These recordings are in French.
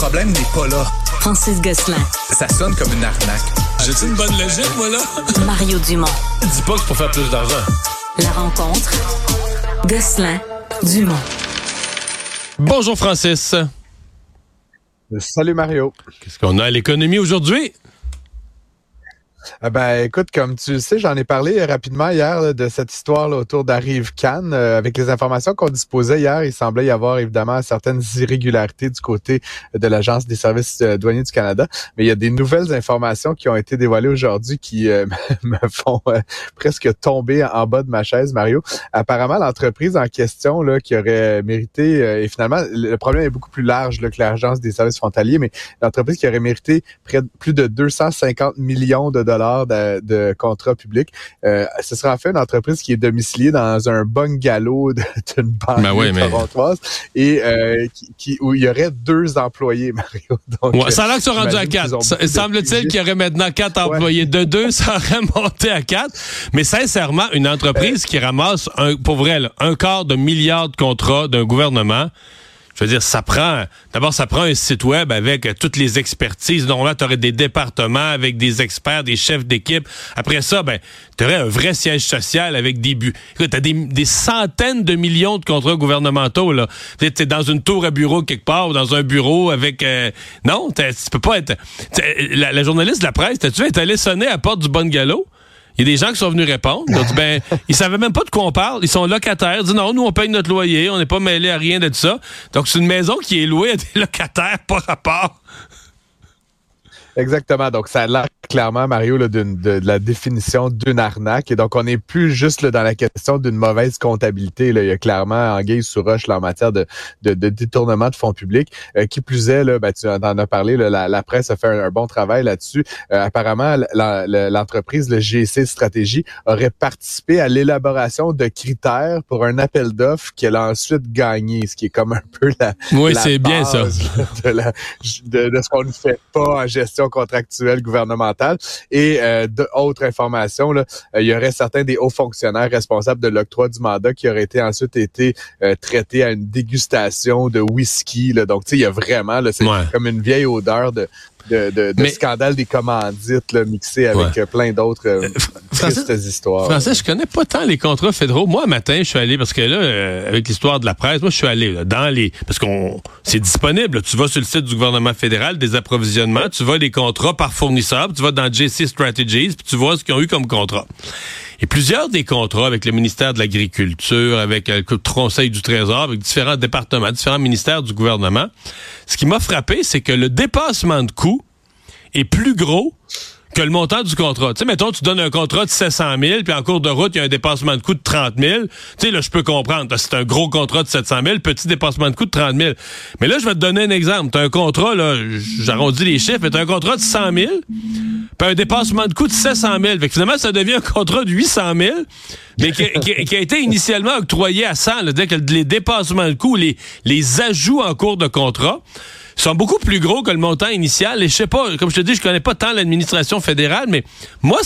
problème n'est pas là. Francis Gosselin. Ça sonne comme une arnaque. J'ai-tu une bonne logique, moi, là? Mario Dumont. Dis pas que c'est pour faire plus d'argent. La rencontre. Gosselin. Dumont. Bonjour, Francis. Salut Mario. Qu'est-ce qu'on a à l'économie aujourd'hui? Ah ben, écoute, comme tu le sais, j'en ai parlé rapidement hier là, de cette histoire là, autour d'Arrive Cannes. Euh, avec les informations qu'on disposait hier, il semblait y avoir évidemment certaines irrégularités du côté de l'Agence des services euh, douaniers du Canada. Mais il y a des nouvelles informations qui ont été dévoilées aujourd'hui qui euh, me font presque tomber en bas de ma chaise, Mario. Apparemment, l'entreprise en question là, qui aurait mérité, et finalement, le problème est beaucoup plus large là, que l'Agence des services frontaliers, mais l'entreprise qui aurait mérité près de, plus de 250 millions de dollars de, de contrats publics. Euh, ce sera en fait une entreprise qui est domiciliée dans un bungalow d'une banque Ben ouais, mais- et euh, qui, qui- où il y aurait deux employés, Mario. Donc, Ouais, ça a l'air qu'ils sont rendus à quatre. Semble-t-il qu'il y aurait maintenant quatre Ouais. employés. De deux, ça aurait monté à quatre. Mais sincèrement, une entreprise qui ramasse, un, pour vrai, là, un quart de milliard de contrats d'un gouvernement, je veux dire, ça prend, d'abord, ça prend un site web avec euh, toutes les expertises. Normalement, tu aurais des départements avec des experts, des chefs d'équipe. Après ça, ben, tu aurais un vrai siège social avec des buts. Écoute, t'as des, centaines de millions de contrats gouvernementaux, là. Tu es dans une tour à bureau quelque part ou dans un bureau avec, euh, non, tu peux pas être, la, journaliste de la presse, t'as-tu est allée sonner à la porte du bungalow? Il y a des gens qui sont venus répondre. Ils ont ben, ils savaient même pas de quoi on parle. Ils sont locataires. Ils disent, non, nous, on paye notre loyer. On n'est pas mêlé à rien de ça. Donc, c'est une maison qui est louée à des locataires, pas rapport. Exactement. Donc, ça a l'air clairement, Mario, là, de, de la définition d'une arnaque. Et donc, on n'est plus juste là, dans la question d'une mauvaise comptabilité. Là. Il y a clairement anguille sous roche là, en matière de, de, de détournement de fonds publics. Euh, qui plus est, là, ben, tu en as parlé, là, la, la presse a fait un, un bon travail là-dessus. Euh, apparemment, l'entreprise, le GC Stratégie, aurait participé à l'élaboration de critères pour un appel d'offres qu'elle a ensuite gagné, ce qui est comme un peu la, Oui, c'est bien ça. De, la- de- de ce qu'on ne fait pas en gestion contractuelle gouvernementale. Et euh, d'autres informations, là, euh, il y aurait certains des hauts fonctionnaires responsables de l'octroi du mandat qui auraient été ensuite été euh, traités à une dégustation de whisky. Là. Donc, tu sais, il y a vraiment, c'est Ouais. comme une vieille odeur de, de, de, de Mais- scandale des commandites là, mixé avec Ouais. euh, plein d'autres euh, Francis- tristes histoires. Français, je connais pas tant les contrats fédéraux. Moi, matin, je suis allé, parce que là, euh, avec l'histoire de la presse, moi, je suis allé là, dans les... Parce qu'on c'est disponible. là. Tu vas sur le site du gouvernement fédéral, des approvisionnements, tu vois les contrats par fournisseur, puis tu vas dans JC Strategies, puis tu vois ce qu'ils ont eu comme contrat. Et plusieurs des contrats avec le ministère de l'Agriculture, avec euh, le Conseil du Trésor, avec différents départements, différents ministères du gouvernement, ce qui m'a frappé, c'est que le dépassement de coûts est plus gros le montant du contrat. Tu sais, mettons, tu donnes un contrat de 700 000, puis en cours de route, il y a un dépassement de coût de 30 000. Tu sais, là, je peux comprendre. C'est un gros contrat de 700 000, petit dépassement de coût de 30 000. Mais là, je vais te donner un exemple. Tu as un contrat, là, j'arrondis les chiffres, mais tu as un contrat de 100 000, puis un dépassement de coût de 700 000. Fait que finalement, ça devient un contrat de 800 000, mais qui a été initialement octroyé à 100. C'est-à-dire que les dépassements de coût, les, les ajouts en cours de contrat, sont beaucoup plus gros que le montant initial. Et je sais pas, comme je te dis, je connais pas tant l'administration fédérale, mais moi,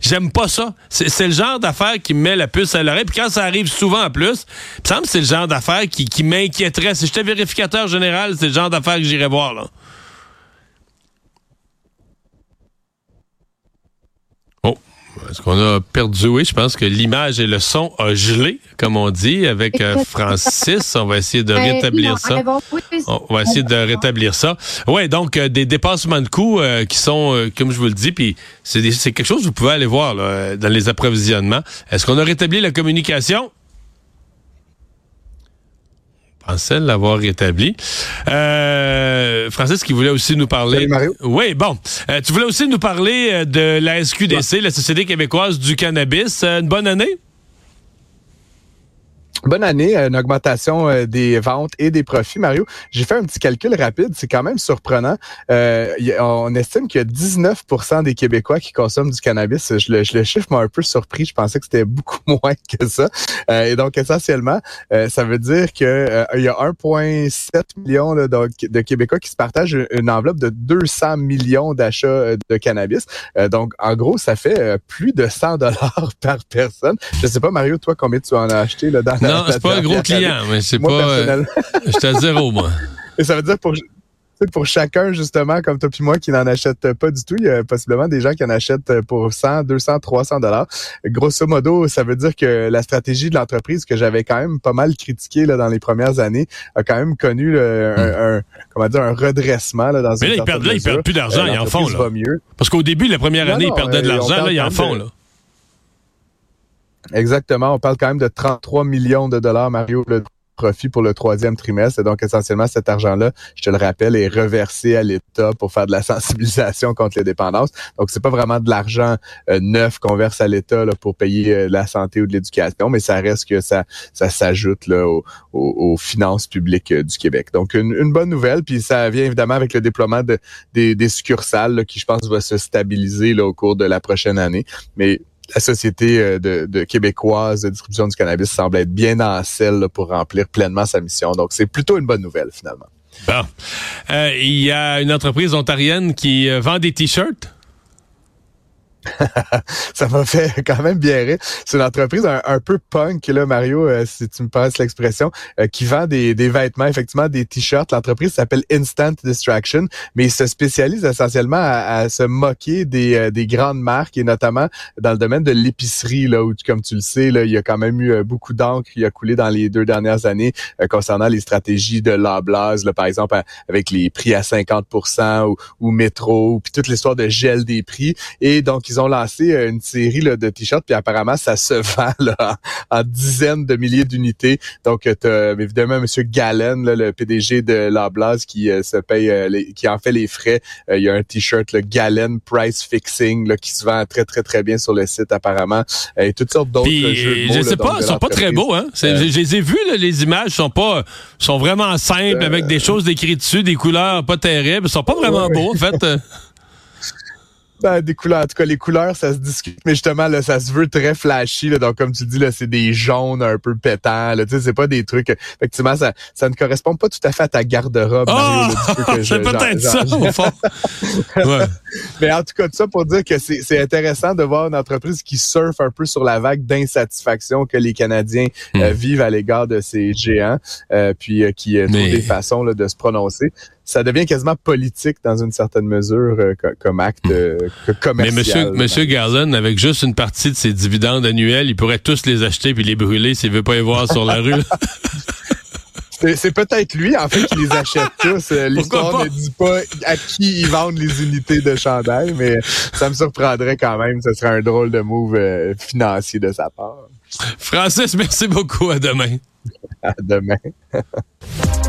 j'aime pas ça. C'est c'est le genre d'affaire qui me met la puce à l'oreille. Puis quand ça arrive souvent en plus, il me semble que c'est le genre d'affaire qui, qui m'inquiéterait. Si j'étais vérificateur général, c'est le genre d'affaire que j'irais voir. Là. Oh, est-ce qu'on a perdu? Oui, je pense que l'image et le son a gelé, comme on dit, avec euh, Francis. On va essayer de rétablir ça. On va essayer de rétablir ça. Ouais, donc euh, des dépassements de coûts euh, qui sont, euh, comme je vous le dis, puis c'est quelque chose que vous pouvez aller voir là, dans les approvisionnements. Est-ce qu'on a rétabli la communication? Pensais l'avoir rétabli. Euh, Francis qui voulait aussi nous parler. Salut, Mario. Oui, bon. Euh, tu voulais aussi nous parler euh, de la SQDC, la Société québécoise du cannabis. Euh, une bonne année? Bonne année, une augmentation euh, des ventes et des profits. Mario, j'ai fait un petit calcul rapide, c'est quand même surprenant. Euh, on estime qu'il y a 19% des Québécois qui consomment du cannabis. Je le, je le chiffre m'a un peu surpris, je pensais que c'était beaucoup moins que ça. Euh, et donc, essentiellement, euh, ça veut dire que euh, il y a 1,7 million là, donc, de Québécois qui se partagent une enveloppe de 200 millions d'achats de cannabis. Donc, en gros, ça fait plus de 100 dollars par personne. Je sais pas, Mario, toi, combien tu en as acheté là, dans la- Non, c'est pas un gros client, mais c'est pas. euh. J'étais à zéro, moi. Et ça veut dire pour pour chacun, justement, comme toi puis moi, qui n'en achète pas du tout, il y a possiblement des gens qui en achètent pour 100, 200, 300 dollars. Grosso modo, ça veut dire que la stratégie de l'entreprise que j'avais quand même pas mal critiquée là, dans les premières années a quand même connu là, un, un, comment dire, un redressement là, dans Mais une là, ils perdent, là, ils perdent plus d'argent, Euh, ils en font. l'entreprise Là. va mieux. Parce qu'au début, la première Non, année, non, ils perdaient de euh, l'argent, là, ils en font. de- Là. Exactement. On parle quand même de 33 millions de dollars, Mario, le profit pour le troisième trimestre. Et donc, essentiellement, cet argent-là, je te le rappelle, est reversé à l'État pour faire de la sensibilisation contre les dépendances. Donc, c'est pas vraiment de l'argent euh, neuf qu'on verse à l'État pour payer euh, la santé ou de l'éducation, mais ça reste que ça, ça s'ajoute aux, aux- aux finances publiques euh, du Québec. Donc, une, une bonne nouvelle. Puis, ça vient évidemment avec le déploiement de, des, des succursales là, qui, je pense, va se stabiliser là, au cours de la prochaine année. Mais la société euh, de, québécoise de distribution du cannabis semble être bien en selle pour remplir pleinement sa mission. Donc, c'est plutôt une bonne nouvelle, finalement. Bon. Euh, il y a une entreprise ontarienne qui euh, vend des T-shirts. Ça m'a fait quand même bien rire. C'est une entreprise un, peu punk, là, Mario, euh, si tu me passes l'expression, euh, qui vend des, des vêtements, effectivement, des t-shirts. L'entreprise s'appelle Instant Distraction, mais il se spécialise essentiellement à, à se moquer des, euh, des grandes marques et notamment dans le domaine de l'épicerie, là, où, comme tu le sais, là, il y a quand même eu euh, beaucoup d'encre qui a coulé dans les deux dernières années euh, concernant les stratégies de Loblaws, là, par exemple, à- avec les prix à 50 ou, ou métro, puis toute l'histoire de gel des prix. Et donc, ils ont lancé euh, une série là, de t-shirts, puis apparemment, ça se vend là, en, en dizaines de milliers d'unités. Donc, tu as évidemment M. Gallen, là, le PDG de Loblaws, qui euh, se paye, euh, les- qui en fait les frais. Euh, il y a un t-shirt, le Gallen Price Fixing, là, qui se vend très, très, très bien sur le site, apparemment. Euh, et toutes sortes d'autres jeux de mots. je sais pas, ils sont pas très beaux, hein. Euh, je, les ai vus, là, les images sont pas, sont vraiment simples, Euh, avec des choses écrites dessus, des couleurs pas terribles. Ils sont pas vraiment Ouais. beaux, en fait. Ben, des couleurs. En tout cas, les couleurs, ça se discute. Mais justement, là, ça se veut très flashy. Là, donc, comme tu dis, là, c'est des jaunes un peu pétants. Là, tu sais, c'est pas des trucs. Effectivement, ça, ça ne correspond pas tout à fait à ta garde-robe, Oh! Je- c'est peut-être ça, au fond. Ouais. Mais en tout cas, tout ça pour dire que c'est intéressant de voir une entreprise qui surfe un peu sur la vague d'insatisfaction que les Canadiens euh, Hmm. vivent à l'égard de ces géants, euh, puis euh, qui euh, trouvent des façons là, de se prononcer. Ça devient quasiment politique dans une certaine mesure euh, co- comme acte euh, Hmm. Mais commercial. monsieur, monsieur Garland, avec juste une partie de ses dividendes annuels, il pourrait tous les acheter puis les brûler s'il veut pas les voir sur la rue. C'est peut-être lui, en fait, qui les achète tous. Euh, L'histoire ne dit pas à qui ils vendent les unités de chandail, mais ça me surprendrait quand même. Ce serait un drôle de move euh, financier de sa part. Francis, merci beaucoup. À demain. À demain.